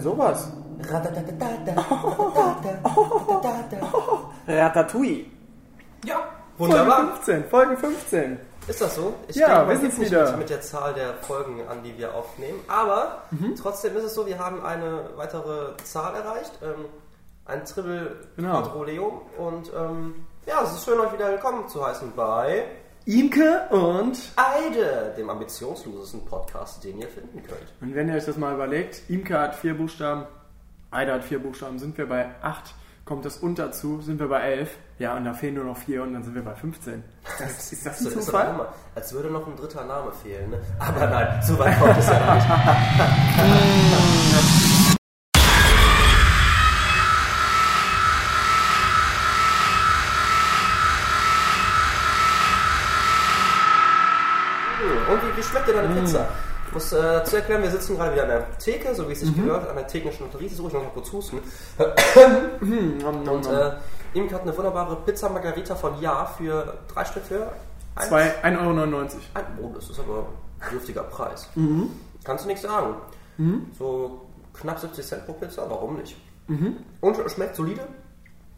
denn sowas? Ratatouille. Ja, Folge wunderbar. 15, Folge 15. Ist das so? Ich Ja, denke, man nicht wieder. mit, mit der Zahl der Folgen an, die wir aufnehmen. Aber Mhm. trotzdem ist es so, wir haben eine weitere Zahl erreicht. Ähm, ein Triple Genau. Quadroleum. Und ähm, ja, es ist schön, euch wieder willkommen zu heißen bei Imke und... Eide, dem ambitionslosesten Podcast, den ihr finden könnt. Und wenn ihr euch das mal überlegt, Imke hat vier Buchstaben, Aida hat vier Buchstaben, sind wir bei acht. Kommt das und dazu, sind wir bei elf. Ja, und da fehlen nur noch vier und dann sind wir bei 15. Das, ist das ein So ist doch Zufall? immer, als würde noch ein dritter Name fehlen. Ne? Aber nein, so weit kommt es ja nicht. Schmeckt dir deine Pizza? Ich muss äh, dazu erklären, wir sitzen gerade wieder an der Theke, so wie es sich gehört, an der theknischen Lotterie. So, ich muss mal kurz husten. Und äh, Imke hat eine wunderbare Pizza Margarita von Ja für drei Stück für eins- Zwei- 1,99 Euro. ein, oh, das ist aber ein dürftiger Preis. Kannst du nichts sagen. So knapp 70 Cent pro Pizza, warum nicht? Und schmeckt solide?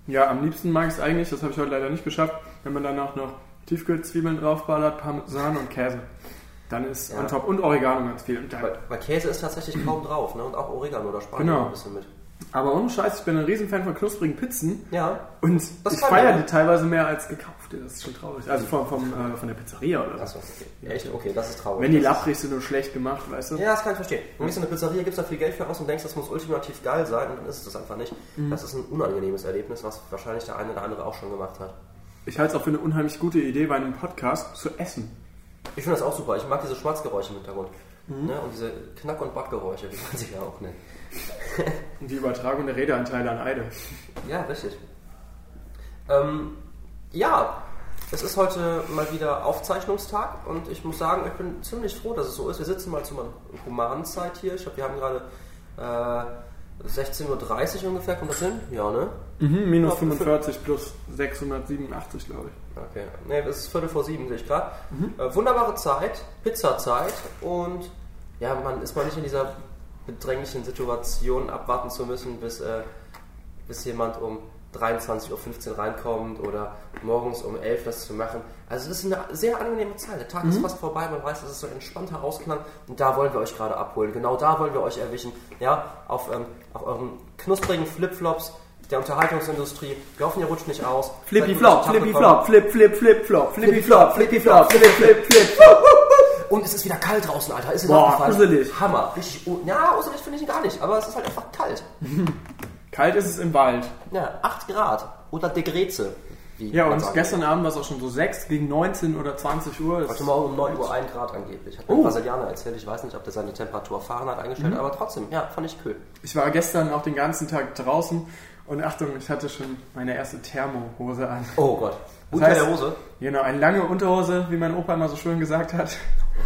Ja, am liebsten mag ich es eigentlich, das habe ich heute leider nicht geschafft, wenn man dann auch noch Tiefkühlzwiebeln draufballert, Parmesan und Käse. Dann ist Ja. on top und Oregano ganz viel. Weil, weil Käse ist tatsächlich kaum drauf, ne? Und auch Oregano, da sparen wir Genau. ein bisschen mit. aber ohne Scheiß, ich bin ein Riesenfan von knusprigen Pizzen. Ja. Und Das ich feiere die teilweise mehr als gekaufte. Das ist schon traurig. Also vom, vom, äh, von der Pizzeria oder so. Achso, okay. Echt? Okay, das ist traurig. Wenn die lapprig sind und schlecht gemacht, weißt du? Ja, das kann ich verstehen. Du gehst in eine Pizzeria, gibst da viel Geld für aus und denkst, das muss ultimativ geil sein und dann ist es das einfach nicht. Das ist ein unangenehmes Erlebnis, was wahrscheinlich der eine oder andere auch schon gemacht hat. Ich halte es auch für eine unheimlich gute Idee, bei einem Podcast zu essen. Ich finde das auch super. Ich mag diese Schmatzgeräusche im Hintergrund. Ne? Und diese Knack- und Backgeräusche, wie man sie ja auch nennt. Und die Übertragung der Redeanteile an Eide. Ja, richtig. Ähm, ja, es ist heute mal wieder Aufzeichnungstag und ich muss sagen, ich bin ziemlich froh, dass es so ist. Wir sitzen mal zu einer humanen Zeit hier. Ich glaube, wir haben gerade äh, 16.30 Uhr ungefähr. Kommt das hin? Ja, ne? Mhm, minus Ja, 45 plus 687, glaube ich. Okay. Ne, es ist Viertel vor sieben, sehe ich gerade. Äh, wunderbare Zeit, Pizzazeit und ja, man ist mal nicht in dieser bedränglichen Situation, abwarten zu müssen, bis, äh, bis jemand um 23.15 Uhr reinkommt oder morgens um 11 Uhr das zu machen. Also es ist eine sehr angenehme Zeit. Der Tag ist fast vorbei, man weiß, das ist so ein entspannter Ausklang und da wollen wir euch gerade abholen. Genau da wollen wir euch erwischen. Ja, auf, ähm, auf euren knusprigen Flipflops der Unterhaltungsindustrie. Wir hoffen, ihr rutscht nicht aus. Flippy flop, flippy flop, flip, flip, flip flop, flippy flop, flippy flop, flip, flip, flip. Und es ist wieder kalt draußen, Alter. Ist Boah, gruselig. Hammer. Richtig, ja, gruselig finde ich gar nicht, aber es ist halt einfach kalt. Kalt ist es im Wald. Ja, 8 Grad. Oder Degreze. Ja, und gestern Abend war es auch schon so 6 gegen 19 oder 20 Uhr. Heute Morgen um 9 Uhr 1 Grad angeblich. Hat mir Oh. Brasilianer erzählt. Ich weiß nicht, ob der seine Temperatur Fahrenheit eingestellt hat, aber trotzdem, ja, fand ich cool. Ich war gestern auch den ganzen Tag draußen und Achtung, ich hatte schon meine erste Thermohose an. Oh Gott. Das Unter heißt- der Hose? Genau, eine lange Unterhose, wie mein Opa immer so schön gesagt hat.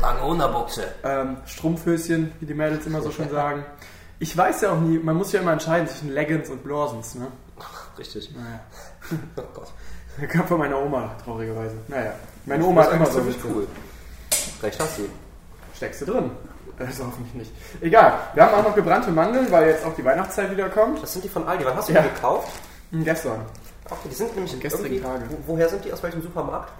Lange Unterbuchse. Ähm, Strumpfhöschen, wie die Mädels immer so schön sagen. Ich weiß ja auch nie, man muss ja immer entscheiden zwischen Leggings und Blorsens, ne? Richtig. Naja. Oh Gott. Der kam von meiner Oma, traurigerweise. Naja, meine Oma hat ist immer so mit cool. Recht hast du. Steckst du drin? Also hoffentlich nicht. Egal, wir haben auch noch gebrannte Mandeln, weil jetzt auch die Weihnachtszeit wieder kommt. Das sind die von Aldi. Wann hast du Ja. die gekauft? Hm, Gestern. Okay, die sind nämlich gestrigen Tage. Wo, woher sind die? Aus welchem Supermarkt?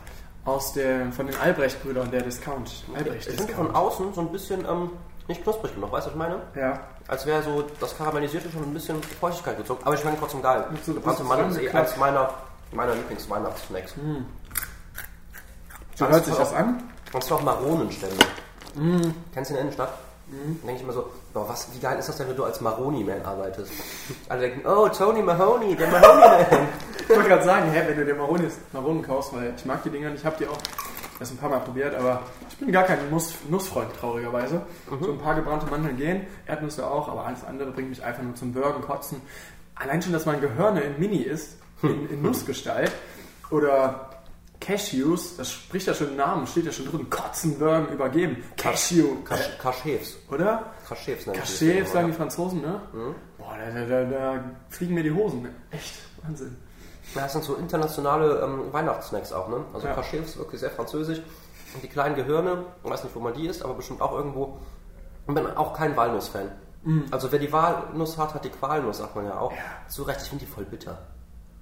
Aus der, von den Albrecht-Brüdern, der Discount. Albrecht Die sind von Discount. außen so ein bisschen ähm, nicht knusprig genug, weißt du, was ich meine? Ja. Als wäre so das Karamellisierte schon ein bisschen Feuchtigkeit gezogen. Aber ich schmecken trotzdem geil. So- Gebrannte Mandeln ist eh eins meiner, meiner Lieblingsweihnachtssnacks. So hört sich das an. Und zwar auch Maronenstände. Mm. Kennst du in der Innenstadt? Dann denke ich immer so, boah, was, wie geil ist das denn, wenn du als Maroni-Man arbeitest? Alle denken, oh, Tony Mahoney, der Mahoney-Man. Ich wollte gerade sagen, hä, wenn du dir Maronen, Maronen kaufst, weil ich mag die Dinger nicht, ich habe die auch erst ein paar Mal probiert, aber ich bin gar kein Nuss, Nussfreund, traurigerweise. So ein paar gebrannte Mandeln gehen, Erdnüsse auch, aber alles andere bringt mich einfach nur zum Bürgen, Kotzen. Allein schon, dass mein Gehörne in Mini ist, in, in Nussgestalt, oder Cashews, das spricht ja schon im Namen, steht ja schon drin, Kotzen, Bürgen, übergeben. Cashew, Kasch- Kaschefs. oder? Cachet, das. sagen die Franzosen, ne? Boah, da, da, da, da fliegen mir die Hosen. Echt, Wahnsinn. Ja, Das sind so internationale ähm, Weihnachtssnacks auch, ne? Also Ja. Ist wirklich sehr französisch. Und die kleinen Gehirne, ich weiß nicht, wo man die isst, aber bestimmt auch irgendwo. Und bin auch kein Walnuss-Fan. Also wer die Walnuss hat, hat die Qualnuss, sagt man ja auch. Zu Recht, ich finde die voll bitter.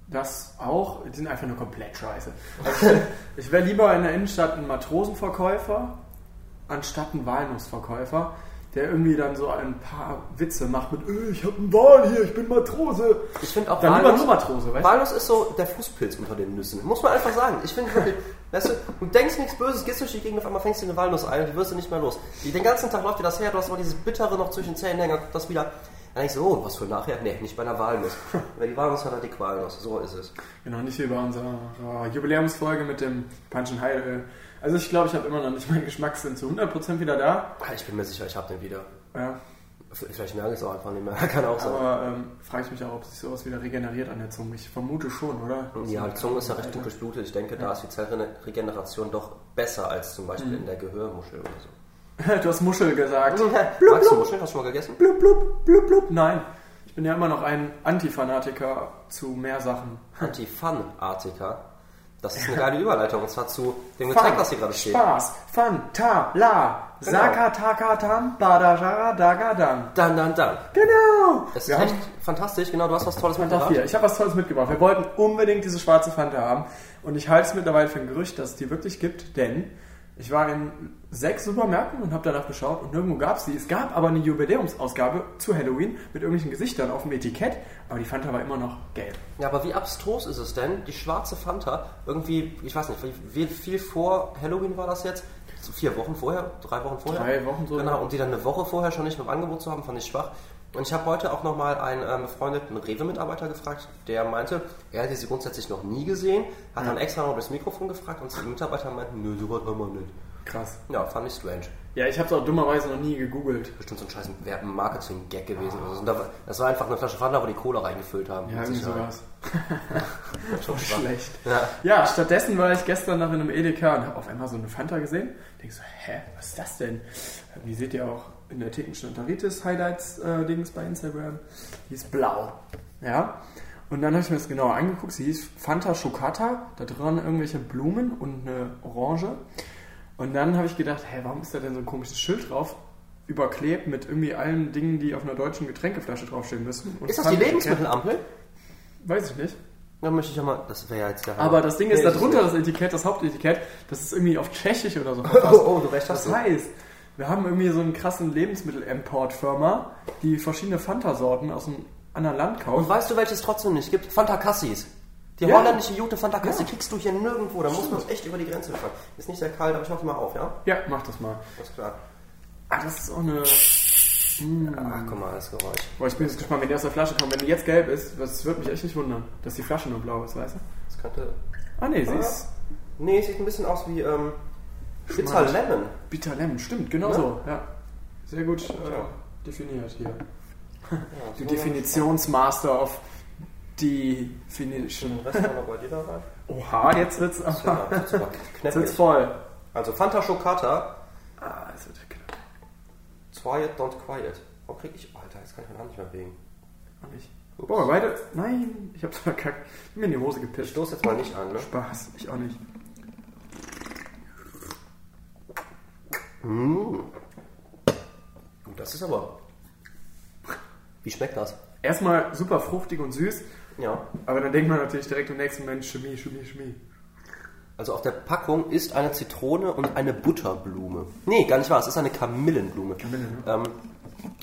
Das auch, die sind einfach nur komplett scheiße. Also ich wäre lieber in der Innenstadt ein Matrosenverkäufer anstatt ein Walnussverkäufer, der irgendwie dann so ein paar Witze macht mit, "Äh, ich habe einen Wal hier, ich bin Matrose. Ich finde auch Dann lieber nur Matrose, weißt du? Walnuss ist so der Fußpilz unter den Nüssen. Muss man einfach sagen. Ich finde wirklich, weißt du, du denkst nichts Böses, gehst durch die Gegend, auf einmal fängst du eine Walnuss ein und die wirst du nicht mehr los. Den ganzen Tag läuft dir das her, du hast aber dieses Bittere noch zwischen den Zähnen hängen, kommt das wieder. Dann denkst du, oh, was für nachher? Nee, nicht bei einer Walnuss. Wer die Walnuss hat, hat die Qualnuss. So ist es. Genau, nicht wie bei unserer Jubiläumsfolge mit dem Punch and Heilöl. Also ich glaube, ich habe immer noch nicht meinen Geschmackssinn zu 100% wieder da. Ah, Ich bin mir sicher, ich habe den wieder. Ja, Vielleicht merke ich es auch einfach nicht mehr. Kann auch sein. aber ähm, frage ich mich auch, ob sich sowas wieder regeneriert an der Zunge. Ich vermute schon, oder? Ja, die Zunge ist ja recht gut durchblutet. Ich denke, da ist die Zellregeneration doch besser als zum Beispiel in der Gehörmuschel oder so. Du hast Muschel gesagt. Magst du Muscheln? Hast du schon mal gegessen? Blub, blub, blub, blub. Nein. Ich bin ja immer noch ein Antifanatiker zu mehr Sachen. Anti-Fun-Artiker. Das ist eine geile Überleitung. Und zwar zu dem Getränk, was hier gerade steht. Spaß, Fun, Ta, La, Genau. Saka, Taka, Tam, Badajara, Daga, Dan. Dann, dann, dann. Genau. Es ist echt fantastisch. Genau, du hast was Tolles mitgebracht. 4. Ich habe was Tolles mitgebracht. Wir wollten unbedingt diese schwarze Fanta haben. Und ich halte es mittlerweile für ein Gerücht, dass es die wirklich gibt, denn ich war in sechs Supermärkten und habe danach geschaut und nirgendwo gab es die. Es gab aber eine Jubiläumsausgabe zu Halloween mit irgendwelchen Gesichtern auf dem Etikett, aber die Fanta war immer noch gelb. Ja, aber wie abstrus ist es denn, die schwarze Fanta, irgendwie, ich weiß nicht, wie viel vor Halloween war das jetzt? So vier Wochen vorher? Drei Wochen vorher? Drei Wochen so, Genau, und die dann eine Woche vorher schon nicht mit dem Angebot zu haben, fand ich schwach. Und ich habe heute auch nochmal einen ähm, befreundeten Rewe-Mitarbeiter gefragt, der meinte, er hätte sie grundsätzlich noch nie gesehen, hat dann extra noch das Mikrofon gefragt und die Mitarbeiter meinten, nö, sowas haben wir nicht. Krass. Ja, fand ich strange. Ja, ich habe es auch dummerweise noch nie gegoogelt. Bestimmt so ein scheiß Marketing-Gag gewesen. oder so. Das war einfach eine Flasche Fanta, wo die Cola reingefüllt haben. Ja, irgendwie sowas. Schon. Schlecht. Ja. Ja, stattdessen war ich gestern noch in einem Edeka und habe auf einmal so eine Fanta gesehen. Denk so, hä, was ist das denn? Die seht ihr auch in der Thekenstandaritis-Highlights-Dings bei Instagram. Die ist blau. Ja. Und dann habe ich mir das genauer angeguckt. Sie hieß Fanta Chocata. Da dran irgendwelche Blumen und eine Orange. Und dann habe ich gedacht, hä, warum ist da denn so ein komisches Schild drauf? Überklebt mit irgendwie allen Dingen, die auf einer deutschen Getränkeflasche draufstehen müssen. Und Ist das die Lebensmittelampel? Weiß ich nicht. Da möchte ich ja mal, das wäre ja jetzt der Aber das Ding ist Nee, darunter, das Etikett, das Hauptetikett, das ist irgendwie auf Tschechisch oder so. Oh, oh, du recht hast Das heißt, wir haben irgendwie so einen krassen Lebensmittel-Import-Firma, die verschiedene Fanta-Sorten aus einem anderen Land Und kauft. weißt du, welches es trotzdem nicht gibt? Fanta Cassis. Die Ja. holländische Jute Fanta Cassis Ja. kriegst du hier nirgendwo. Da muss man echt über die Grenze fahren. Ist nicht sehr kalt, aber ich mach die mal auf, ja? Ja, mach das mal. Alles klar. Ah, das ist auch eine... Ach, guck mal, das Geräusch. Boah, ich bin jetzt gespannt, wenn die aus der Flasche kommt. Wenn die jetzt gelb ist, das würde mich echt nicht wundern, dass die Flasche nur blau ist, weißt du? Das könnte... Ah, nee, sie ist Nee, sieht ein bisschen aus wie, ähm, Bitter. Lemon. Bitter Lemon. Stimmt, genau Ja. so. Ja. Sehr gut äh, definiert hier. Ja, Die so Definitionsmaster dir da rein. Oha, jetzt wird's, aber, jetzt wird's voll. Also Fanta Chocata, Ah, es wird knapp. Quiet, don't quiet. Oh, krieg ich... Alter, jetzt kann ich meine Hand nicht mehr bewegen. Auch nicht. Boah, beide. Nein, ich hab's verkackt. Ich mir in die Hose Ich gepisst. stoße jetzt mal nicht an, ne? Spaß, ich auch nicht. Gut, das ist aber... Wie schmeckt das? Erstmal super fruchtig und süß, Ja. aber dann denkt man natürlich direkt im nächsten Moment Chemie, Chemie, Chemie. Also auf der Packung ist eine Zitrone und eine Butterblume. Nee, gar nicht wahr. Es ist eine Kamillenblume. Kamille, ne? Ähm,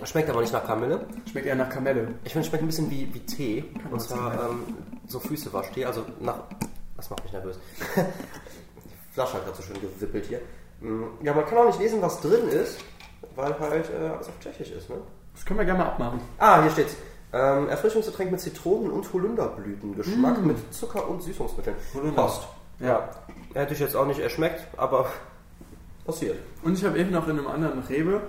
schmeckt aber nicht nach Kamille. Schmeckt eher nach Kamelle. Ich finde, es schmeckt ein bisschen wie, wie Tee. Und man zwar ähm, so Füßewasch-Tee. Also nach... Das macht mich nervös. Die Flasche hat gerade so schön gewippelt hier. Mm, Ja, man kann auch nicht lesen, was drin ist, weil halt äh, alles auf Tschechisch ist, ne? Das können wir gerne mal abmachen. Ah, hier steht's. Ähm, Erfrischungsgetränk mit Zitronen und Holunderblüten. Geschmack mit Zucker und Süßungsmitteln. Holunder. Post. Ja. Hätte ich jetzt auch nicht erschmeckt, aber passiert. Und ich habe eben noch in einem anderen Rewe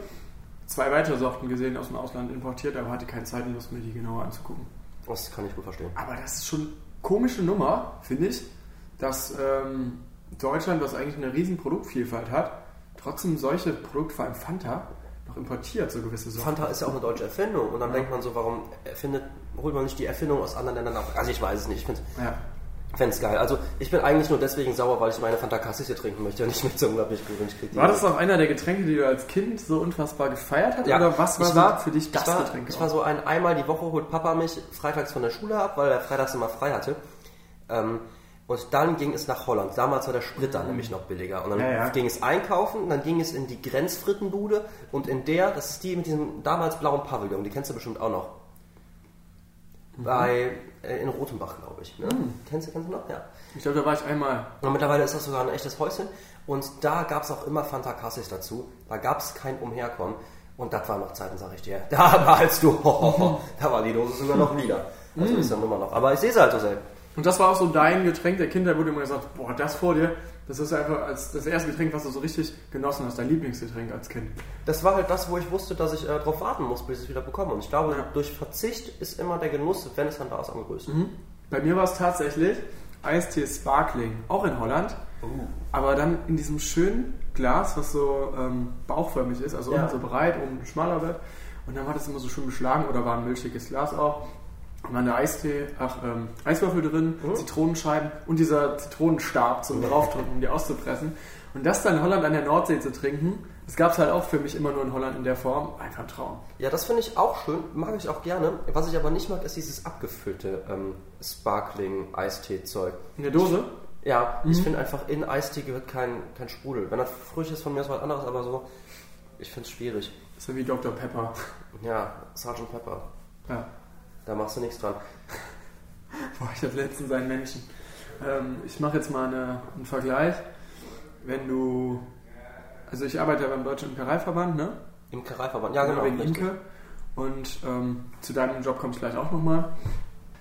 zwei weitere Sorten gesehen, aus dem Ausland importiert, aber hatte keine Zeit und Lust, mir die genauer anzugucken. Das kann ich gut verstehen. Aber das ist schon komische Nummer, finde ich, dass ähm, Deutschland, das eigentlich eine riesen Produktvielfalt hat, trotzdem solche Produkte, vor allem Fanta, noch importiert, so gewisse Sorten. Fanta ist ja auch eine deutsche Erfindung. Und dann denkt man so, warum erfindet, holt man nicht die Erfindung aus anderen Ländern ab? Also ich weiß es nicht. Ich finde Ja. Geil. Also ich bin eigentlich nur deswegen sauer, weil ich meine Fanta Cassis trinken möchte und nicht mit so unglaublich gut und War das auch einer der Getränke, die du als Kind so unfassbar gefeiert hast? Ja. Oder was war, war- für dich das ich war, Getränk? Ich war so ein, einmal die Woche holt Papa mich freitags von der Schule ab, weil er freitags immer frei hatte. Ähm, und dann ging es nach Holland. Damals war der Sprit dann nämlich noch billiger. Und dann Ja, ja. ging es einkaufen, dann ging es in die Grenzfrittenbude und in der, das ist die mit diesem damals blauen Pavillon, die kennst du bestimmt auch noch. Mhm. Bei, äh, in Rotenbach, glaube ich. Ne? Kennst du, kennst du noch? Ja. ich glaube, da war ich einmal. Und mittlerweile ist das sogar ein echtes Häuschen. Und da gab es auch immer Fanta Cassis dazu. Da gab es kein Umherkommen. Und das waren noch Zeiten, sag ich dir. Da warst du, da war die Dose sogar noch lila. Also ist dann immer noch. Aber ich sehe es halt so selten. Und das war auch so dein Getränk der Kindheit, wo du immer gesagt boah, das vor dir, das ist einfach als das erste Getränk, was du so richtig genossen hast, dein Lieblingsgetränk als Kind. Das war halt das, wo ich wusste, dass ich äh, darauf warten muss, bis ich es wieder bekomme. Und ich glaube, Ja. durch Verzicht ist immer der Genuss, wenn es dann da ist, am größten. Bei mir war es tatsächlich Eistee Sparkling, auch in Holland, aber dann in diesem schönen Glas, was so ähm, bauchförmig ist, also Ja. unten so breit, oben schmaler wird. Und dann war das immer so schön beschlagen oder war ein milchiges Glas auch. Dann der Eistee, ach, ähm, Eiswürfel drin, Zitronenscheiben und dieser Zitronenstab zum draufdrücken, um die auszupressen. Und das dann in Holland an der Nordsee zu trinken, das gab es halt auch für mich immer nur in Holland in der Form. Einfach ein Traum. Ja, das finde ich auch schön, mag ich auch gerne. Was ich aber nicht mag, ist dieses abgefüllte ähm, Sparkling-Eistee-Zeug. In der Dose? Ja, ich Mhm. finde einfach in Eistee gehört kein, kein Sprudel. Wenn das frisch ist, von mir ist was anderes, aber so, ich finde es schwierig. Das ist ja wie Dr. Pepper. Ja, Sgt. Pepper, Ja. Da machst du nichts dran. Boah, ich hatte letztens einen Menschen. Ähm, ich mache jetzt mal eine, einen Vergleich. Wenn du, also ich arbeite ja beim Deutschen Imkereiverband, ne? Imkereiverband, ja genau. Wegen. Imke. Und ähm, zu deinem Job komme ich gleich auch nochmal.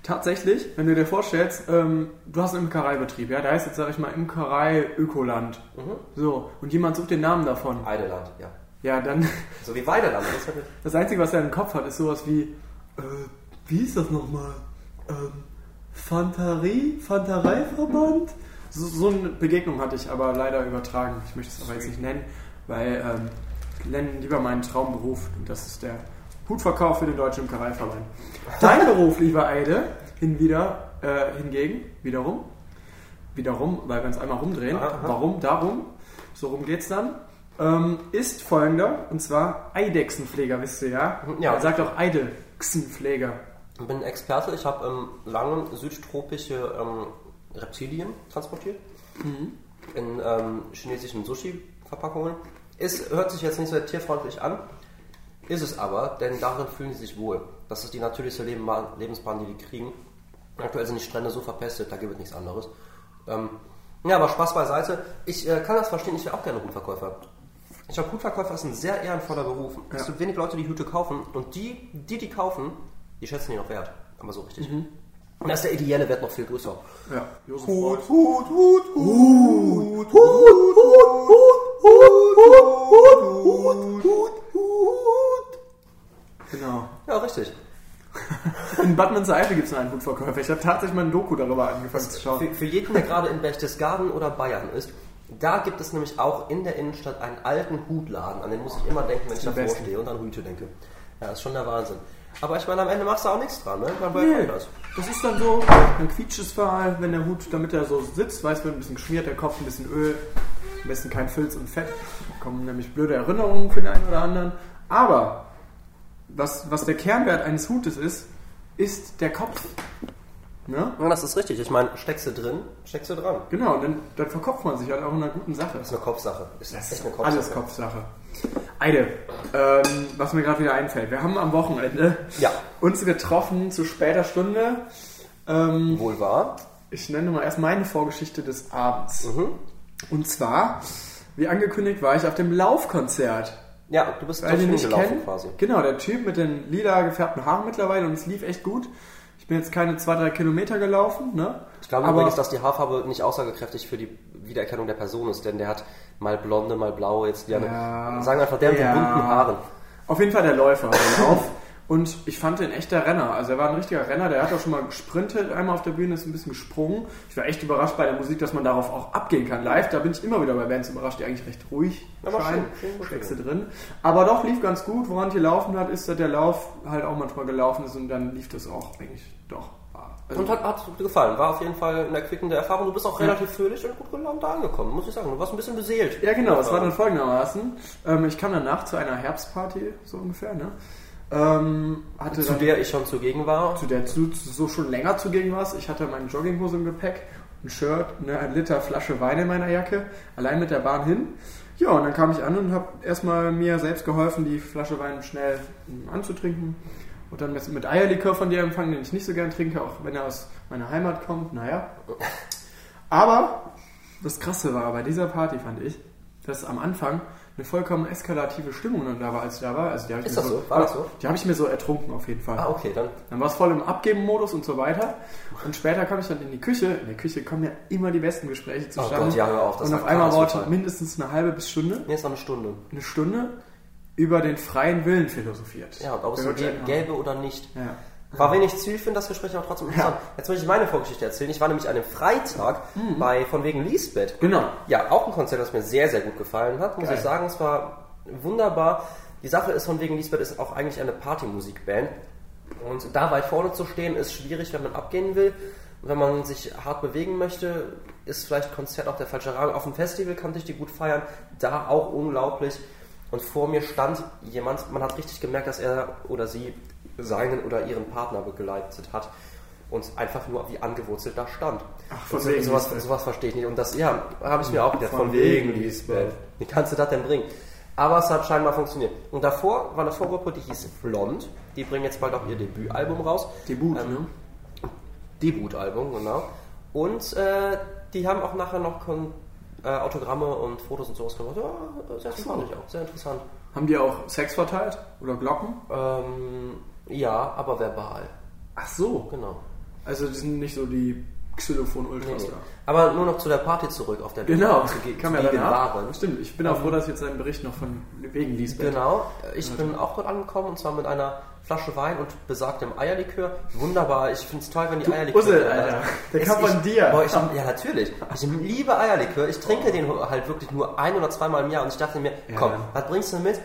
Tatsächlich, wenn du dir vorstellst, ähm, du hast einen Imkereibetrieb, ja, da heißt jetzt, sag ich mal, Imkerei Ökoland. Mhm. So, und jemand sucht den Namen davon. Eideland, ja. Ja, dann, So wie Weideland. Das ist halt das Einzige, was er im Kopf hat, ist sowas wie, äh, wie ist das nochmal? Ähm, Fantarie? Fantareiverband? So, so eine Begegnung hatte ich aber leider übertragen. Ich möchte es aber jetzt nicht nennen, weil ähm, ich nenne lieber meinen Traumberuf und das ist der Hutverkauf für den Deutschen Imkereiverband. Dein Beruf, lieber Eide, hin wieder, äh, hingegen, wiederum, wiederum, weil wir uns einmal rumdrehen. Aha. Warum? Darum. So rum geht's dann. Ähm, ist folgender, und zwar Eidechsenpfleger, wisst ihr ja? Ja. Man sagt auch Eidechsenpfleger. Ich bin Experte, ich habe ähm, lange südtropische ähm, Reptilien transportiert. In ähm, chinesischen Sushi-Verpackungen. Es hört sich jetzt nicht sehr tierfreundlich an, ist es aber, denn darin fühlen sie sich wohl. Das ist die natürlichste Lebenbahn, Lebensbahn, die die kriegen. Aktuell sind die Strände so verpestet, da gibt es nichts anderes. Ähm, ja, aber Spaß beiseite. Ich äh, kann das verstehen, ich wäre auch gerne Hutverkäufer. Ich glaube, Hutverkäufer ist ein sehr ehrenvoller Beruf. Es gibt wenig Leute, die Hüte kaufen und die, die die kaufen, die schätzen ihn auch wert. Aber so richtig. Und da ist der ideelle Wert noch viel größer. Ja, Josef Hut, Beuys. Hut, Hut, Hut, Hut, Hut, Hut, Hut, Hut, Hut. Genau. Ja, richtig. In Bad Münstereifel gibt es einen Hutverkäufer. Ich habe tatsächlich mal ein Doku darüber angefangen zu schauen. Für, für jeden, der gerade in Berchtesgaden oder Bayern ist, da gibt es nämlich auch in der Innenstadt einen alten Hutladen. An den muss ich immer denken, wenn ich davor besten. stehe und an Hüte denke. Ja, ist schon der Wahnsinn. Aber ich meine, am Ende machst du auch nichts dran, ne? Man Nee, das. das ist dann so, dann quietscht es mal, wenn der Hut, damit er so sitzt, weiß wird ein bisschen geschmiert, der Kopf ein bisschen Öl, am besten kein Filz und Fett. Da kommen nämlich blöde Erinnerungen für den einen oder anderen. Aber was, was der Kernwert eines Hutes ist, ist der Kopf. Ne? Ja, das ist richtig. Ich meine, steckst du drin, steckst du dran. Genau, und dann, dann verkopft man sich halt auch in einer guten Sache. Das ist eine Kopfsache. Ist Das echt ist eine Kopfsache. alles Kopfsache. Eide, ähm, was mir gerade wieder einfällt. Wir haben am Wochenende Ja. uns getroffen zu später Stunde. Ähm, Wohl wahr. ich nenne mal erst meine Vorgeschichte des Abends. Mhm. Und zwar, wie angekündigt, war ich auf dem Laufkonzert. Ja, du bist Weil dorthin nicht gelaufen kennen. quasi. Genau, der Typ mit den lila gefärbten Haaren mittlerweile und es lief echt gut. Ich bin jetzt keine zwei, drei Kilometer gelaufen, ne? Ich glaube Aber- übrigens, dass die Haarfarbe nicht aussagekräftig für die Wiedererkennung der Person ist, denn der hat mal blonde, mal blaue, jetzt gerne. Ja. Sagen wir einfach, der mit Ja. den bunten Haaren. Auf jeden Fall der Läufer, Lauf. Und ich fand den echter Renner. Also er war ein richtiger Renner, der hat auch schon mal gesprintet, einmal auf der Bühne, ist ein bisschen gesprungen. Ich war echt überrascht bei der Musik, dass man darauf auch abgehen kann. Live, da bin ich immer wieder bei Bands überrascht, die eigentlich recht ruhig scheinen. Steckst drin. Aber doch lief ganz gut. Woran ich gelaufen hat, ist, dass der Lauf halt auch manchmal gelaufen ist und dann lief das auch eigentlich doch. Und hat, hat gefallen. War auf jeden Fall eine erquickende Erfahrung. Du bist auch relativ fröhlich und gut gelaunt da angekommen, muss ich sagen. Du warst ein bisschen beseelt. Ja, genau, es war dann folgendermaßen. Ähm, ich kam danach zu einer Herbstparty, so ungefähr, ne? Ähm, hatte Zu der ich schon zugegen war. zu der du so schon länger zugegen warst. Ich hatte meine Jogginghose im Gepäck, ein Shirt, ne, ein Liter Flasche Wein in meiner Jacke, allein mit der Bahn hin. Ja, und dann kam ich an und habe erstmal mir selbst geholfen, die Flasche Wein schnell anzutrinken. Und dann mit, mit Eierlikör von dir empfangen, den ich nicht so gern trinke, auch wenn er aus meiner Heimat kommt. Naja. Aber das Krasse war bei dieser Party, fand ich, dass am Anfang eine vollkommen eskalative Stimmung dann da war, als ich da war. Also die ich Ist mir das so? War das so? Die habe ich mir so ertrunken auf jeden Fall. Ah, okay, dann. Dann war es voll im Abgeben-Modus und so weiter. Und später kam ich dann in die Küche. In der Küche kommen ja immer die besten Gespräche Oh zustande. Gott, ja, hör auf. Das und war auf einmal dauerte mindestens eine halbe bis Stunde, Nee, es war eine Stunde. eine Stunde über den freien Willen philosophiert. Ja, und ob es so gelbe oder nicht. Ja. War wenig zielführend, das Gespräch, aber trotzdem interessant. Jetzt möchte ich meine Vorgeschichte erzählen. Ich war nämlich an einem Freitag bei von wegen Lisbeth. Genau. Ja, auch ein Konzert, das mir sehr, sehr gut gefallen hat, muss Geil. ich sagen. Es war wunderbar. Die Sache ist, von wegen Lisbeth ist auch eigentlich eine Partymusikband. Und da weit vorne zu stehen, ist schwierig, wenn man abgehen will. Wenn man sich hart bewegen möchte, ist vielleicht Konzert auch der falsche Rahmen. Auf dem Festival kannte ich die gut feiern, da auch unglaublich. Und vor mir stand jemand, man hat richtig gemerkt, dass er oder sie seinen oder ihren Partner begleitet hat und einfach nur wie angewurzelt da stand. Ach, von und wegen sowas, Lisbeth. sowas verstehe ich nicht. Und das, ja, habe ich mir auch gedacht, Von von wegen Lisbeth. Wie kannst du das denn bringen? Aber es hat scheinbar funktioniert. Und davor war eine Vorgruppe, die hieß Blond. Die bringen jetzt bald auch ihr Debütalbum raus. Debüt, Ähm, ne? Debütalbum, genau. Und äh, die haben auch nachher noch Kon äh, Autogramme und Fotos und sowas gemacht. Ja, sehr interessant, auch, sehr interessant. Haben die auch Sex verteilt? Oder Glocken? Ähm, ja, aber verbal, Ach so. genau. Also die sind nicht so die Xylophon-Ultras Nee, nee. da. Aber nur noch zu der Party zurück, auf der Genau, ge- kam ja danach. waren. Stimmt, ich bin auch froh, dass jetzt dein Bericht noch von wegen Lisbeth. Genau, ich bin auch dort angekommen und zwar mit einer Flasche Wein und besagtem Eierlikör. Wunderbar, ich finde es toll, wenn die Eierlikör. Ussel, Alter. Der kam von ich, dir. Boah, ich, ja, natürlich. Ich liebe Eierlikör. Ich trinke den halt wirklich nur ein oder zweimal im Jahr und ich dachte mir, Ja. komm, was bringst du mit?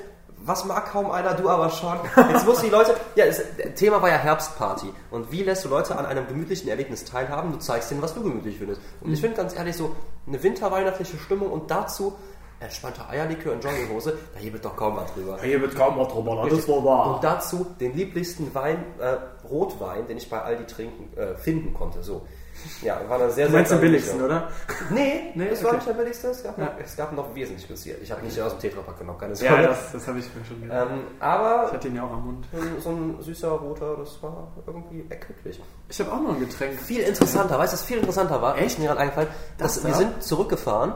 Was mag kaum einer, du aber schon. Jetzt muss die Leute. Ja, das Thema war ja Herbstparty. Und wie lässt du Leute an einem gemütlichen Erlebnis teilhaben? Du zeigst denen, was du gemütlich findest. Und Mhm. ich finde ganz ehrlich so eine winterweihnachtliche Stimmung und dazu entspannter Eierlikör in Jogginghose, da hebelt doch kaum was drüber. Hier wird kaum was drüber, das Und wahr. dazu den lieblichsten Wein, äh, Rotwein, den ich bei Aldi trinken, äh, finden konnte. So. Ja, war eine sehr, Du meinst den seltsame billigsten, oder? Nee, Nee, das war okay. nicht der billigste. Es gab, Ja. noch, es gab noch wesentlich günstiger. Ich habe nicht aus dem Tetrapack genommen, keine Sorge. Ja, das, das habe ich mir schon gedacht. ähm, Ich aber hatte ihn ja auch am Mund. so ein süßer roter, das war irgendwie erquicklich. Ich habe auch noch ein Getränk. Viel interessanter, weißt du, was viel interessanter war? Echt? Ist mir gerade eingefallen. Das Dass wir da? sind zurückgefahren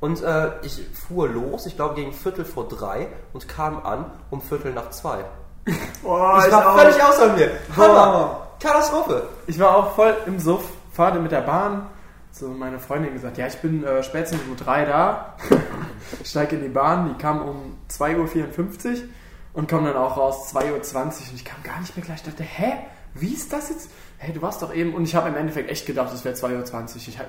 und äh, ich fuhr los, ich glaube gegen Viertel vor drei und kam an um Viertel nach zwei. Boah, ich war völlig außer mir. Hammer! Katastrophe! Ich war auch voll im Suff, fahre mit der Bahn. So meine Freundin gesagt, ja, ich bin äh, spätestens um drei da. Steige in die Bahn, die kam um 2.54 Uhr und komme dann auch raus 2.20 Uhr und ich kam gar nicht mehr gleich. Ich dachte, hä, wie ist das jetzt? Hä, du warst doch eben. Und ich habe im Endeffekt echt gedacht, es wäre 2.20 Uhr. Ich habe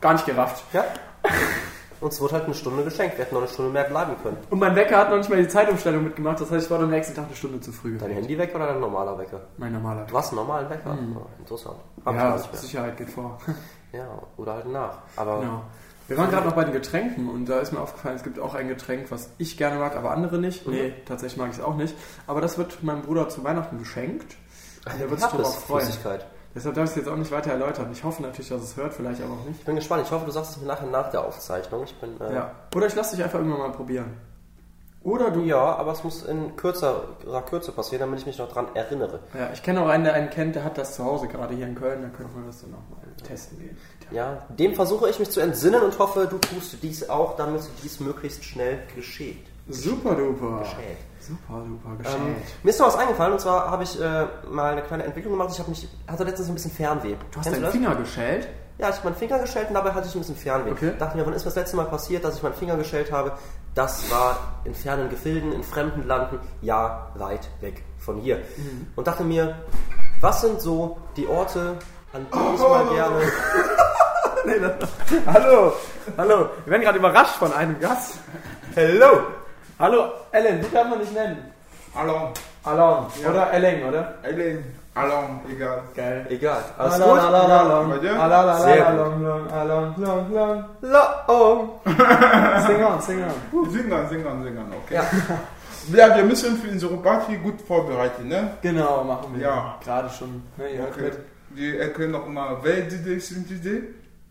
gar nicht gerafft. Ja. Uns wurde halt eine Stunde geschenkt. Wir hätten noch eine Stunde mehr bleiben können. Und mein Wecker hat noch nicht mal die Zeitumstellung mitgemacht. Das heißt, ich war am nächsten Tag eine Stunde zu früh. Dein Handy weg oder dein normaler Wecker? Mein normaler. Du hast einen normalen Wecker? Oh, interessant. Hab Ja, Sicherheit geht vor. Ja, oder halt nach. Aber Genau. Wir waren gerade noch bei den Getränken und da ist mir aufgefallen, es gibt auch ein Getränk, was ich gerne mag, aber andere nicht. Nee, tatsächlich mag ich es auch nicht. Aber das wird meinem Bruder zu Weihnachten geschenkt. Und der wird sich darüber freuen. Flüssigkeit. Deshalb darf ich es jetzt auch nicht weiter erläutern. Ich hoffe natürlich, dass es hört, vielleicht aber auch nicht. Ich bin gespannt. Ich hoffe, du sagst es mir nachher nach der Aufzeichnung. Ich bin. Äh, Ja. Oder ich lasse dich einfach irgendwann mal probieren. Oder du. Ja, aber es muss in kürzerer Kürze passieren, damit ich mich noch dran erinnere. Ja, ich kenne auch einen, der einen kennt, der hat das zu Hause, gerade hier in Köln. Da könnte man das dann auch mal testen gehen. Ja, dem versuche ich mich zu entsinnen und hoffe, du tust dies auch, damit dies möglichst schnell geschieht. Super duper. Geschäht. Super duper, Ähm, geschält. mir ist noch was eingefallen und zwar habe ich äh, mal eine kleine Entwicklung gemacht. Ich habe mich hatte letztens ein bisschen Fernweh. du hast Kennst deinen das? Finger geschält. Ja, ich habe meinen Finger geschält und dabei hatte ich ein bisschen Fernweh. Okay. Dachte mir, wann ist das letzte Mal passiert, dass ich meinen Finger geschält habe? Das war in fernen Gefilden, in fremden Landen, ja, weit weg von hier. Mhm. Und dachte mir, was sind so die Orte, an die ich mal gerne... Nee, hallo, hallo. Wir werden gerade überrascht von einem Gast. Hello! Hallo, Ellen, die darf man nicht nennen. Hallo, Alon. Ja. Oder Ellen, oder? Ellen. Along, egal. Geil. Egal. Alles Along, gut? along, along, Bei dir? along, Sehr along, along, along, along, along. Long. Sing on, sing on. Singern, singern, singern, okay. Ja. Ja, wir müssen für unsere Party gut vorbereiten, ne? Genau, machen wir. Ja. Gerade schon. Ne, ihr hört Okay. mit. Wir erklären noch mal, wer DJ ist DJ?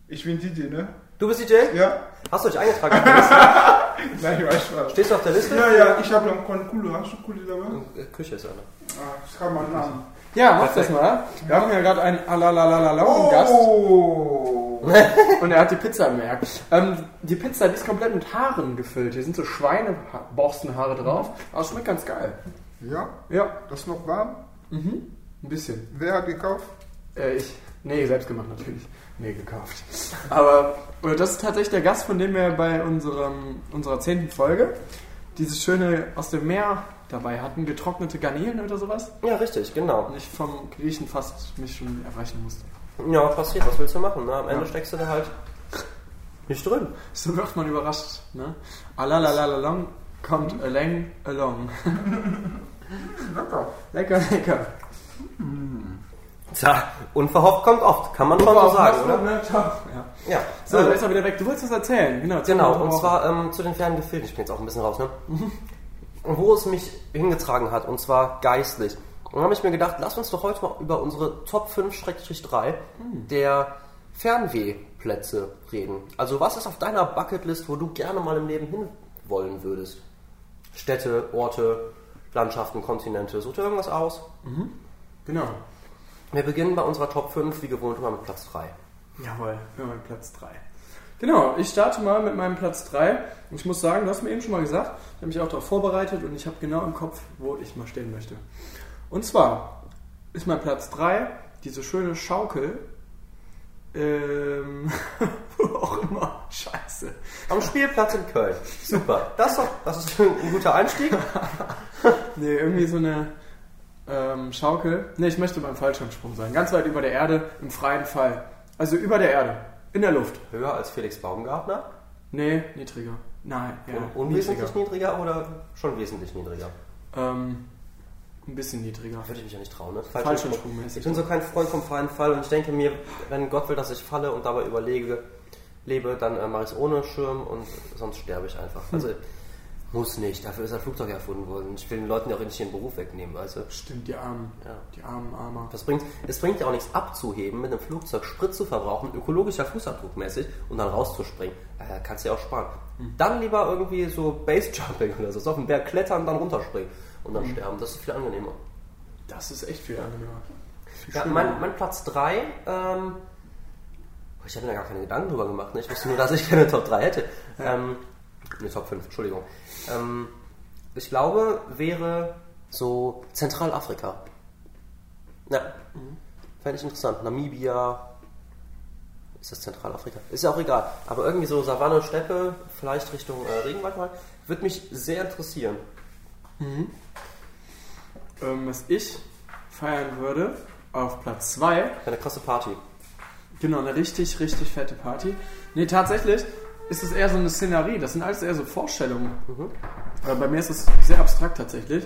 Ich bin DJ, ne? Du bist DJ? Ja? Hast du dich eingetragen auf der Liste? Nein, ich weiß was. Stehst du auf der Liste? Ja, ja, ich habe noch einen Kulu. Hast du Kulu dabei? Äh, Küche ist eine. Ah, ich kann meinen Namen. Ja, mach das mal. Wir haben ja gerade einen Alalalalala Gast Oh! und er hat die Pizza gemerkt. Ähm, die Pizza, die ist komplett mit Haaren gefüllt. Hier sind so Schweineborstenhaare drauf. Aber es schmeckt ganz geil. Ja, Ja, das ist noch warm. ein bisschen. Wer hat gekauft? Äh, ich. Nee, selbst gemacht natürlich. Nee, gekauft. Aber äh, das ist tatsächlich der Gast, von dem wir bei unserem, unserer zehnten Folge dieses schöne aus dem Meer dabei hatten, getrocknete Garnelen oder sowas. Ja, richtig, genau. Und ich vom Griechen fast mich schon erbrechen musste. Ja, passiert, was willst du machen? Ne? Am Ende Ja. steckst du da halt nicht drin. So wird man überrascht. Ne? Alalalalong kommt along, along. Lecker. Lecker, lecker. Tja, unverhofft kommt oft, kann man schon so sagen, oder? Ne? Ja. Ja. So, da ist er wieder weg. Du wolltest was erzählen. Genau, Genau, und zwar ähm, zu den fernen Gefilden. Ich bin jetzt auch ein bisschen raus, ne? Wo es mich hingetragen hat, und zwar geistlich. Und dann habe ich mir gedacht, lass uns doch heute mal über unsere Top 5-3 der Fernwehplätze reden. Also was ist auf deiner Bucketlist, wo du gerne mal im Leben hin wollen würdest? Städte, Orte, Landschaften, Kontinente. Such dir irgendwas aus. Genau. Wir beginnen bei unserer Top 5, wie gewohnt, immer mit Platz 3. Jawohl, wir haben Platz 3. Genau, ich starte mal mit meinem Platz 3. Und ich muss sagen, du hast mir eben schon mal gesagt, ich habe mich auch darauf vorbereitet und ich habe genau im Kopf, wo ich mal stehen möchte. Und zwar ist mein Platz 3 diese schöne Schaukel. Ähm, wo auch immer. Scheiße. Am Spielplatz in Köln. Super. Das ist doch das ist ein guter Einstieg. Nee, irgendwie so eine ähm, Schaukel. Nee, ich möchte beim Fallschirmsprung sein. Ganz weit über der Erde, im freien Fall. Also über der Erde, in der Luft. Höher als Felix Baumgartner? Nee, niedriger. Nein, ja, Un unwesentlich niedriger. oder schon wesentlich niedriger? Ähm, ein bisschen niedriger. Würde ich mich ja nicht trauen, ne? Fallschirmsprungmäßig. Ich bin so kein Freund vom freien Fall und ich denke mir, wenn Gott will, dass ich falle und dabei überlege, lebe, dann äh, mache ich es ohne Schirm und sonst sterbe ich einfach. Hm. Also muss nicht, dafür ist ein Flugzeug erfunden worden. Ich will den Leuten ja auch nicht ihren Beruf wegnehmen, weißt du? Stimmt, die Armen. Ja. Die armen Armer. Das bringt, es bringt ja auch nichts abzuheben, mit einem Flugzeug Sprit zu verbrauchen, ökologischer Fußabdruck mäßig und dann rauszuspringen. Äh, kannst du ja auch sparen. Hm. Dann lieber irgendwie so Basejumping oder so, so auf den Berg klettern, dann runterspringen und dann sterben. Das ist viel angenehmer. Das ist echt viel angenehmer. Viel Ja, mein, mein Platz 3, ähm, ich habe mir da gar keine Gedanken drüber gemacht. Ne? Ich wusste nur, dass ich keine Top 3 hätte. Ähm, ne, Top 5, Entschuldigung. Ähm, ich glaube, wäre so Zentralafrika. Ja, fände ich interessant. Namibia, ist das Zentralafrika? Ist ja auch egal. Aber irgendwie so Savanne, Steppe, vielleicht Richtung äh, Regenwald mal, würde mich sehr interessieren. ähm, was ich feiern würde, auf Platz 2, Eine krasse Party. genau, eine richtig, richtig fette Party. Nee, tatsächlich ist es eher so eine Szenerie. Das sind alles eher so Vorstellungen. Äh, bei mir ist es sehr abstrakt tatsächlich.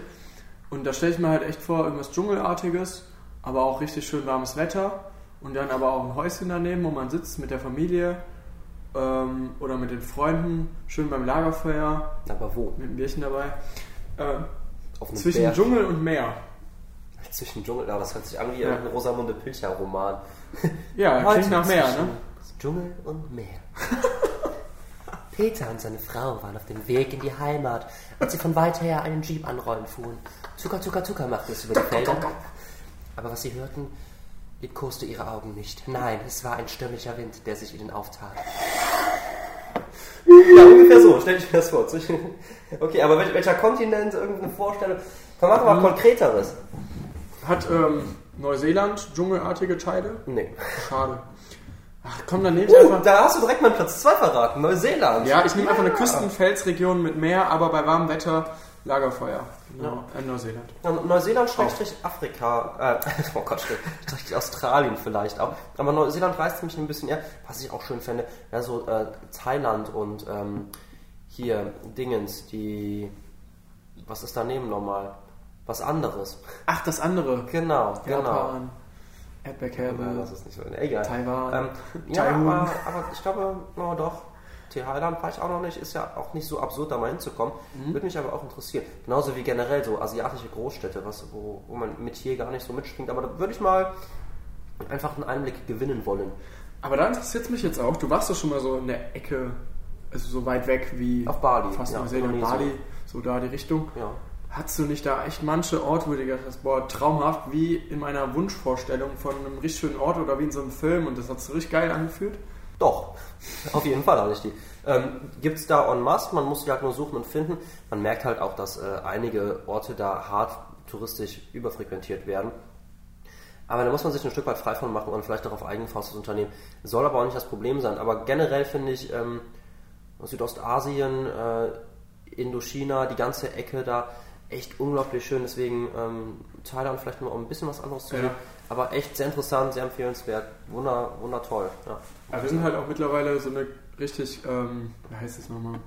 Und da stelle ich mir halt echt vor, irgendwas Dschungelartiges, aber auch richtig schön warmes Wetter. Und dann aber auch ein Häuschen daneben, wo man sitzt mit der Familie ähm, oder mit den Freunden, schön beim Lagerfeuer, Aber wo? mit einem Bierchen dabei. Ähm, Auf einem zwischen Berg. Dschungel und Meer. Zwischen Dschungel, ja, das hört sich an wie Ja. ein Rosamunde Pilcher-Roman. Ja, klingt nach Meer, ne? Dschungel und Meer. Peter und seine Frau waren auf dem Weg in die Heimat, als sie von weit her einen Jeep anrollen fuhren. Zucker, Zucker, Zucker machte es über die Felder. Aber was sie hörten, liebkoste ihre Augen nicht. Nein, es war ein stürmischer Wind, der sich ihnen auftat. Ja, ungefähr so, stell dich mir das vor. Okay, aber wel- welcher Kontinent, irgendeine Vorstellung? Dann machen wir mal Konkreteres. Hat ähm, Neuseeland dschungelartige Teile? Nee. Schade. Ach komm, dann nehme ich Uh, einfach. da hast du direkt mal Platz 2 verraten. Neuseeland. Ja, ich nehme einfach eine Küstenfelsregion mit Meer, aber bei warmem Wetter Lagerfeuer. Genau, in Neuseeland. Ja, Neuseeland schrägstrich Afrika, äh, oh Gott, schrägstrich Australien vielleicht auch. Aber Neuseeland reißt mich ein bisschen eher, was ich auch schön fände, ja, so äh, Thailand und ähm, hier Dingens, die, was ist daneben nochmal? was anderes. Ach, das andere. Genau, genau. Japan, Ja, Erdbeerkerbe, das ist nicht so. Egal. Taiwan. Ähm, ja, Taiwan. aber, aber ich glaube, na doch. Thailand war ich auch noch nicht, ist ja auch nicht so absurd, da mal hinzukommen. Mhm. Würde mich aber auch interessieren. Genauso wie generell so asiatische Großstädte, was, wo, wo man mit hier gar nicht so mitspringt. Aber da würde ich mal einfach einen Einblick gewinnen wollen. Aber da interessiert es mich jetzt auch. Du warst doch schon mal so in der Ecke, also so weit weg wie Auf Bali, fast ja, Neuseeland. Bali, so da die Richtung. Ja. Hattest du nicht da echt manche Orte, wo du gedacht hast, boah, traumhaft, wie in meiner Wunschvorstellung von einem richtig schönen Ort oder wie in so einem Film und das hat sich richtig geil angefühlt? Doch, auf jeden Fall hatte ich die. Ähm, Gibt da en masse, man muss sie halt nur suchen und finden. Man merkt halt auch, dass äh, einige Orte da hart touristisch überfrequentiert werden. Aber da muss man sich ein Stück weit frei von machen und vielleicht auch auf eigene Faust das Unternehmen. Soll aber auch nicht das Problem sein. Aber generell finde ich ähm, Südostasien, äh, Indochina, die ganze Ecke da echt unglaublich schön. Deswegen ähm, Thailand vielleicht um ein bisschen was anderes zu Ja. Aber echt sehr interessant, sehr empfehlenswert. Wunder, wundertoll. Ja. Aber wir sind halt auch mittlerweile so eine richtig, ähm, wie heißt das nochmal,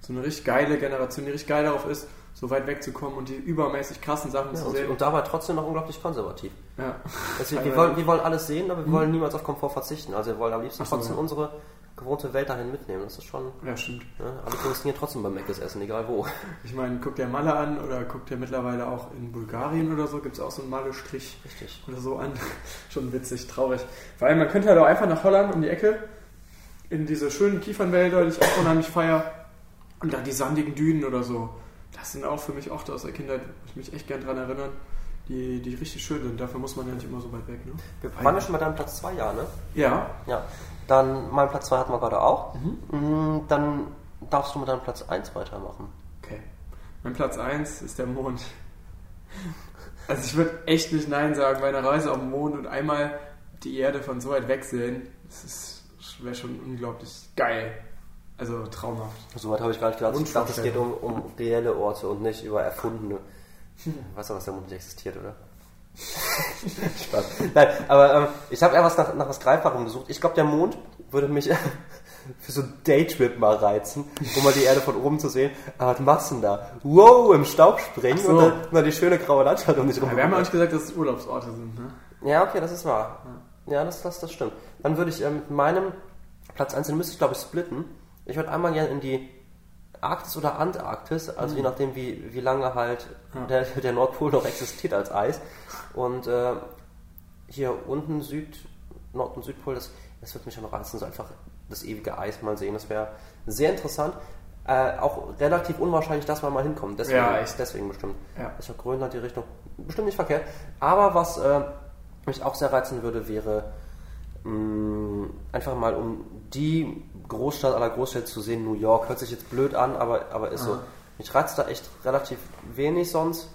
so eine richtig geile Generation, die richtig geil darauf ist, so weit wegzukommen und die übermäßig krassen Sachen Ja, zu und, sehen. und dabei trotzdem noch unglaublich konservativ. ja. Also wir, wollen, wir wollen alles sehen, aber wir wollen niemals auf Komfort verzichten. Also wir wollen am liebsten so, trotzdem ja. unsere gewohnte Welt dahin mitnehmen. Das ist schon, ja, stimmt. ne? alle Touristen gehen trotzdem beim Mc's essen, egal wo. Ich meine, guckt der Malle an oder guckt der mittlerweile auch in Bulgarien oder so, gibt es auch so einen Malle-Strich oder so an. Schon witzig, traurig. Vor allem, man könnte halt auch einfach nach Holland um die Ecke, in diese schönen Kiefernwälder, die ich auch unheimlich feier, und dann die sandigen Dünen oder so. Das sind auch für mich Orte aus der Kindheit, wo ich mich echt gern dran erinnern, die, die richtig schön sind. Dafür muss man ja nicht immer so weit weg, ne? Wir waren ja schon bei deinem Platz 2, ja, ne? Ja, Ja. Dann mein Platz 2 hatten wir gerade auch. Mhm. Mm, Dann darfst du mit deinem Platz 1 weitermachen. okay. Mein Platz 1 ist der Mond. Also ich würde echt nicht Nein sagen bei einer Reise auf den Mond und einmal die Erde von so weit weg sehen. Das wäre schon unglaublich geil. Also traumhaft. Soweit habe ich gar nicht gedacht. Ich dachte, es geht um, um reelle Orte und nicht über erfundene. Weißt du, dass der Mond nicht existiert, oder? Spaß. Nein, aber ähm, ich habe eher was nach, nach was Greifbarem gesucht. Ich glaube, der Mond würde mich für so einen Daytrip mal reizen, um mal die Erde von oben zu sehen. Aber was machst du denn da? Wow, im Staub springen so. und dann, dann die schöne graue Landschaft um dich rum. Ja, wir haben ja nicht gesagt, dass es Urlaubsorte sind, ne? Ja, okay, das ist wahr. Ja, das, das, das stimmt. Dann würde ich ähm, mit meinem Platz 1, den müsste ich glaube ich splitten. Ich würde einmal gerne in die Arktis oder Antarktis, also je nachdem wie, wie lange halt Ja. der, der Nordpol noch existiert als Eis. Und äh, hier unten Süd, Nord- und Südpol, das, das wird mich schon reizen, so einfach das ewige Eis mal sehen. Das wäre sehr interessant. Äh, auch relativ unwahrscheinlich, dass man mal hinkommt. Deswegen, Ja, echt. deswegen bestimmt. Ja. Ich glaube, Grönland die Richtung bestimmt nicht verkehrt. Aber was äh, mich auch sehr reizen würde, wäre mh, einfach mal um die Großstadt aller Großstädte zu sehen, New York. Hört sich jetzt blöd an, aber, aber ist so. Aha. Mich reizt da echt relativ wenig sonst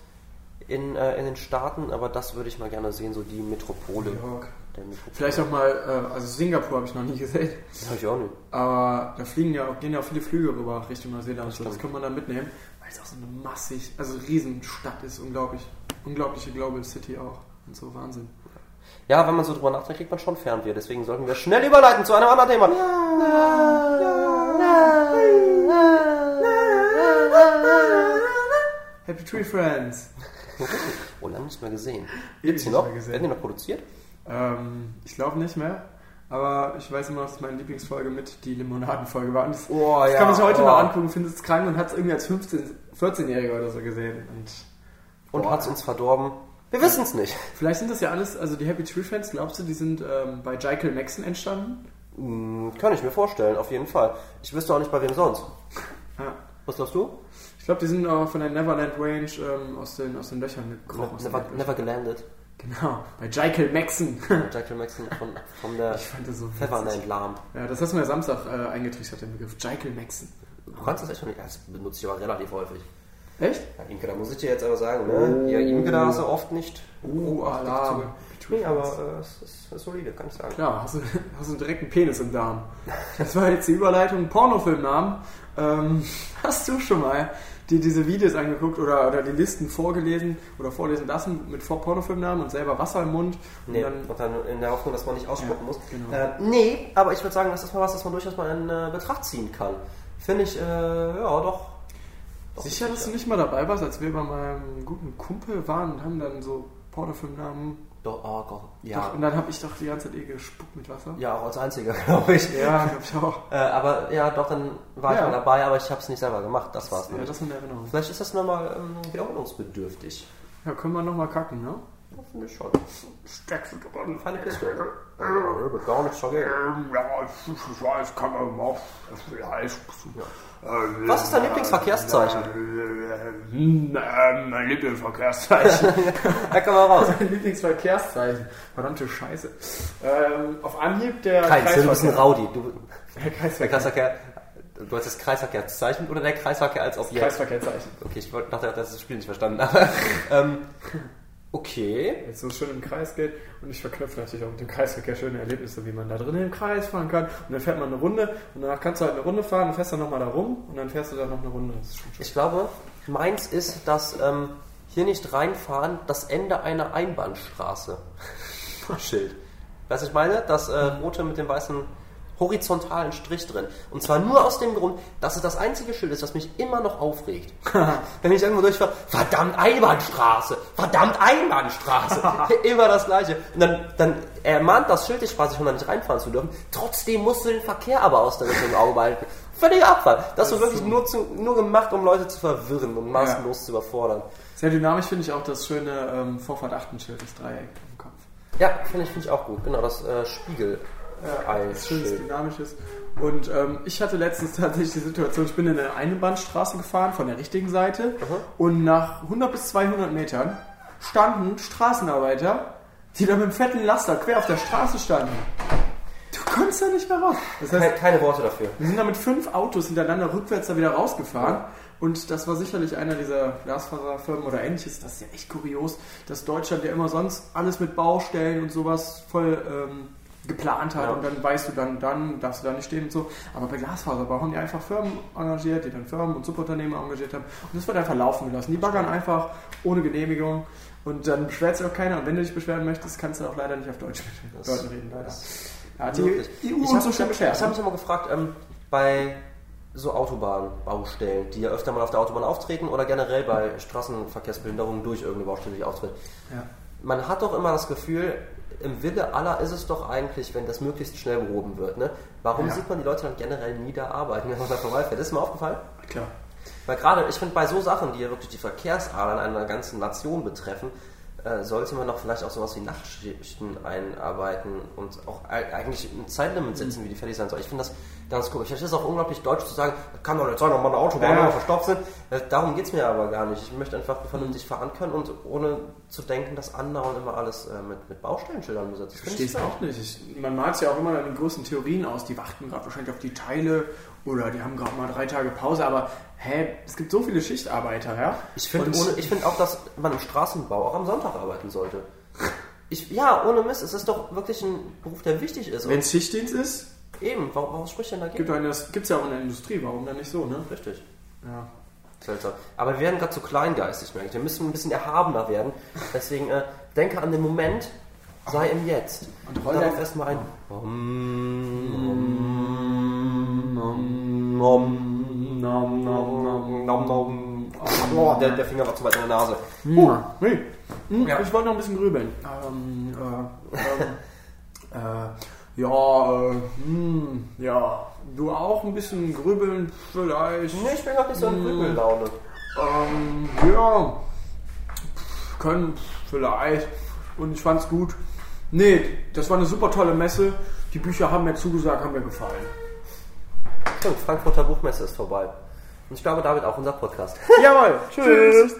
in, äh, in den Staaten, aber das würde ich mal gerne sehen, so die Metropole. New York. Der Metropole. Vielleicht auch mal, äh, also Singapur habe ich noch nie gesehen. Das habe ich auch nicht. Aber da fliegen ja gehen ja auch viele Flüge rüber Richtung Neuseeland. Das So, das kann man dann mitnehmen, weil es auch so eine massig, also Riesenstadt ist, unglaublich. Unglaubliche Global City auch. Und so Wahnsinn. Ja, wenn man so drüber nachdenkt, kriegt man schon Fernweh. Deswegen sollten wir schnell überleiten zu einem anderen Thema. Happy Tree Friends. Oh, lange nicht mehr gesehen. Gibt's die noch? Werden die noch produziert? Ähm, ich glaube nicht mehr. Aber ich weiß immer, dass meine Lieblingsfolge mit die Limonadenfolge war. Und das, Oh, das ja, kann man sich heute oh. noch angucken, findet es krank und hat es irgendwie als 15, 14-Jähriger oder so gesehen. Und Und Boah. hat's uns verdorben? Wir wissen es nicht. vielleicht sind das ja alles, also die Happy Tree Friends, glaubst du, die sind ähm, bei Jekyll Maxon entstanden? Hm, kann ich mir vorstellen, auf jeden Fall. Ich wüsste auch nicht, bei wem sonst. Ja. Was glaubst du? Ich glaube, die sind auch von der Neverland Range ähm, aus, den, aus den Löchern gekrochen. Never, never gelandet. Genau, bei Jekyll Maxon. Jack Maxon von, von der ich fand das so witzig. Featherland Lamp. Ja, das hast du mir Samstag äh, eingetrichtert, den Begriff. Jekyll Maxon. Du kannst das echt schon nicht. Das benutze ich aber relativ häufig. Echt? Ja, da muss ich dir jetzt aber sagen, ne? Ja, Imke, da hast du oft nicht. Uh, Alarm. Happy Tree Nee, aber äh, es ist, es ist solide, kann ich sagen. Klar, hast du, hast du direkt einen Penis im Darm. Das war jetzt die Überleitung. Pornofilmnamen. Ähm, hast du schon mal dir diese Videos angeguckt oder, oder die Listen vorgelesen oder vorlesen lassen mit Vor- Pornofilmnamen und selber Wasser im Mund? Und Nee, dann, und dann in der Hoffnung, dass man nicht ausspucken Ja, muss. genau. Äh, nee, aber ich würde sagen, das ist mal was, das man durchaus mal in äh, Betracht ziehen kann. Finde ich, äh, ja, doch. Doch, Sicher, dass du nicht mal dabei warst, als wir bei meinem guten Kumpel waren und haben dann so Pornofilmnamen. Doch, oh Gott. Doch, Ja. und dann habe ich doch die ganze Zeit eh gespuckt mit Wasser. Ja, auch als einziger, glaube ich. Ja, glaube ich auch. Äh, aber ja, doch, dann war ich Ja. mal dabei, aber ich habe es nicht selber gemacht. Das war's Ja, nicht. das in der Erinnerung. Vielleicht ist das nochmal ähm, wiederholungsbedürftig. Ja, können wir nochmal kacken, ne? Ja, Finde ich schon. Steckst du dran? Feine Piste. Ja, wird gar nichts dagegen. Ja, ich weiß, kann man auch vielleicht. Was ist dein Lieblingsverkehrszeichen? Mein Lieblingsverkehrszeichen. Da kann man raus. mein Lieblingsverkehrszeichen. Verdammte Scheiße. Ähm, auf Anhieb der Keins, du bist ein Rowdy. Du, Der der Kreisverkehr. Kreisverkehr, du hast das Kreisverkehrszeichen oder der Kreisverkehr als Objekt? Kreisverkehrszeichen. Okay, ich dachte, das Spiel nicht verstanden. Aber, ähm, okay. Jetzt so schön im Kreis geht und ich verknüpfe natürlich auch mit dem Kreisverkehr schöne Erlebnisse, wie man da drinnen im Kreis fahren kann und dann fährt man eine Runde und danach kannst du halt eine Runde fahren und fährst dann nochmal da rum und dann fährst du dann noch eine Runde. Das ist schon schön. Ich glaube, meins ist, dass ähm, hier nicht reinfahren das Ende einer Einbahnstraße. Schild. Was ich meine? Das äh, rote mit dem weißen horizontalen Strich drin. Und zwar nur aus dem Grund, dass es das einzige Schild ist, das mich immer noch aufregt. Wenn ich irgendwo durchfahre, verdammt Einbahnstraße, verdammt Einbahnstraße. immer das gleiche. Und dann, dann ermahnt das Schild dich quasi schon mal nicht reinfahren zu dürfen. Trotzdem musst du den Verkehr aber aus der Richtung im Auge behalten. Völliger Abfall. Das, ist ist wirklich so. nur, zu, nur gemacht, um Leute zu verwirren und maßlos zu überfordern. Sehr dynamisch finde ich auch das schöne ähm, Vorfahrt 8 Schild, das Dreieck im Kopf. Ja, finde ich, finde ich auch gut. Genau, das äh, Spiegel. Das schönes, Eisschild. dynamisches. Und ähm, ich hatte letztens tatsächlich die Situation, ich bin in eine Einbahnstraße gefahren, von der richtigen Seite. Und nach 100 bis 200 Metern standen Straßenarbeiter, die da mit einem fetten Laster quer auf der Straße standen. Du konntest da nicht mehr raus. Das heißt, Keine, keine Worte dafür. wir sind da mit fünf Autos hintereinander rückwärts da wieder rausgefahren. Und das war sicherlich einer dieser Glasfaserfirmen oder ähnliches. Das ist ja echt kurios, dass Deutschland ja immer sonst alles mit Baustellen und sowas voll ähm, geplant hat. Ja. Und dann weißt du dann, dann darfst du da nicht stehen und so. Aber bei Glasfaserbau haben die einfach Firmen engagiert, die dann Firmen und Subunternehmen engagiert haben. Und das wird einfach laufen gelassen. Die baggern einfach ohne Genehmigung. Und dann beschwert sich auch keiner. Und wenn du dich beschweren möchtest, kannst du auch leider nicht auf Deutsch mit Das- Leuten reden. Leider. Ja, die Wirklich. EU habe so mich, schon ich beschwert. hab mich immer gefragt, ähm, bei so Autobahnbaustellen, die ja öfter mal auf der Autobahn auftreten oder generell bei Straßenverkehrsbehinderungen durch irgendeine Baustelle, die auftritt. Ja. Man hat doch immer das Gefühl, im Wille aller ist es doch eigentlich, wenn das möglichst schnell behoben wird. Ne? Warum Ja. sieht man die Leute dann generell nie da arbeiten, wenn man da vorbeifährt? Das ist mir aufgefallen. Klar. Weil gerade, ich finde, bei so Sachen, die ja wirklich die Verkehrsadern einer ganzen Nation betreffen, äh, sollte man doch vielleicht auch sowas wie Nachtschichten einarbeiten und auch eigentlich ein Zeitlimit setzen, wie die fertig sein soll. Ich finde das ganz komisch. Ich finde es auch unglaublich deutsch zu sagen, kann doch nicht sein, wenn meine Autobahn Ja. verstopft sind. Äh, Darum geht es mir aber gar nicht. Ich möchte einfach vernünftig fahren können und ohne zu denken, dass andauernd immer alles äh, mit, mit Baustellenschildern besetzt ist. Ich verstehe es auch nicht. Ich, man malt es ja auch immer in den großen Theorien aus. Die warten gerade wahrscheinlich auf die Teile oder die haben gerade mal drei Tage Pause. Aber hä, es gibt so viele Schichtarbeiter, ja? Ich finde finde auch, dass man im Straßenbau auch am Sonntag arbeiten sollte. Ich, ja, ohne Mist, es ist doch wirklich ein Beruf, der wichtig ist. Wenn es Schichtdienst ist, eben, warum, warum spricht denn dagegen? gibt gibt's ja auch in der Industrie. Warum dann nicht so, ne? Richtig. Ja. Seltsam. Aber wir werden gerade zu kleingeistig, merke ich. Wir müssen ein bisschen erhabener werden. Deswegen äh, denke an den Moment, sei im Jetzt. Und roll darauf erstmal ein. Nom, nom, nom, nom, nom. Oh, der, der Finger war zu weit in der Nase. Uh, nee. Hm, Ja. Ich wollte noch ein bisschen grübeln. Ähm, äh, ähm, äh, ja, äh, hm, ja, du auch ein bisschen grübeln vielleicht. Nee, ich bin gar nicht so in Grübellaune. Ähm, ja, können vielleicht. Und ich fand's gut. Nee, das war eine super tolle Messe. Die Bücher haben mir zugesagt, haben mir gefallen. Stimmt, Frankfurter Buchmesse ist vorbei. Und ich glaube, damit auch unser Podcast. Jawohl, tschüss.